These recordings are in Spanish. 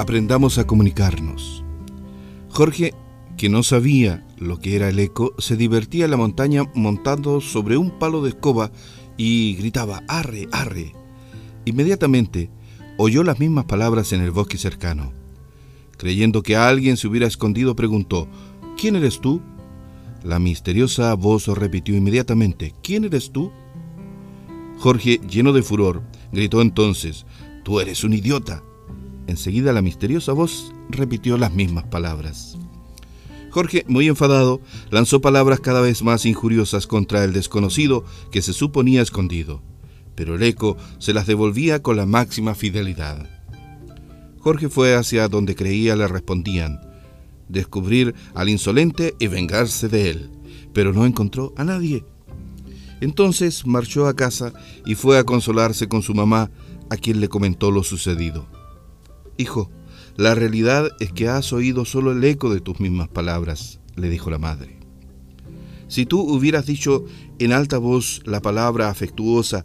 Aprendamos a comunicarnos. Jorge, que no sabía lo que era el eco, se divertía en la montaña montando sobre un palo de escoba y gritaba, arre, arre. Inmediatamente oyó las mismas palabras en el bosque cercano. Creyendo que alguien se hubiera escondido, preguntó, ¿quién eres tú? La misteriosa voz repitió inmediatamente, ¿quién eres tú? Jorge, lleno de furor, gritó entonces, Tú eres un idiota. Enseguida la misteriosa voz repitió las mismas palabras. Jorge, muy enfadado, lanzó palabras cada vez más injuriosas contra el desconocido que se suponía escondido, pero el eco se las devolvía con la máxima fidelidad. Jorge fue hacia donde creía le respondían, descubrir al insolente y vengarse de él, pero no encontró a nadie. Entonces marchó a casa y fue a consolarse con su mamá, a quien le comentó lo sucedido. Hijo, la realidad es que has oído solo el eco de tus mismas palabras, le dijo la madre. Si tú hubieras dicho en alta voz la palabra afectuosa,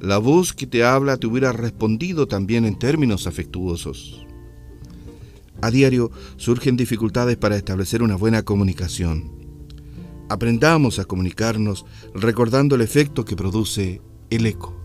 la voz que te habla te hubiera respondido también en términos afectuosos. A diario surgen dificultades para establecer una buena comunicación. Aprendamos a comunicarnos recordando el efecto que produce el eco.